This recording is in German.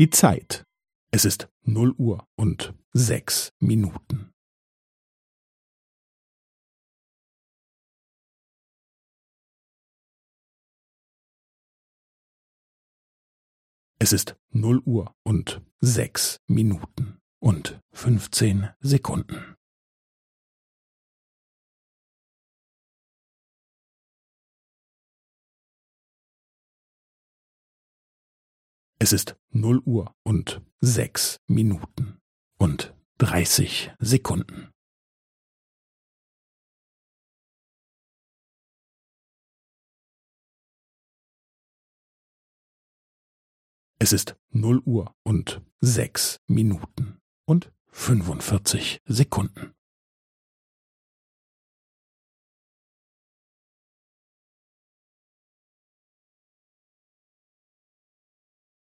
Die Zeit. Es ist null Uhr und sechs Minuten. Es ist null Uhr und sechs Minuten und fünfzehn Sekunden. Es ist null Uhr und sechs Minuten und dreißig Sekunden. Es ist null Uhr und sechs Minuten und fünfundvierzig Sekunden.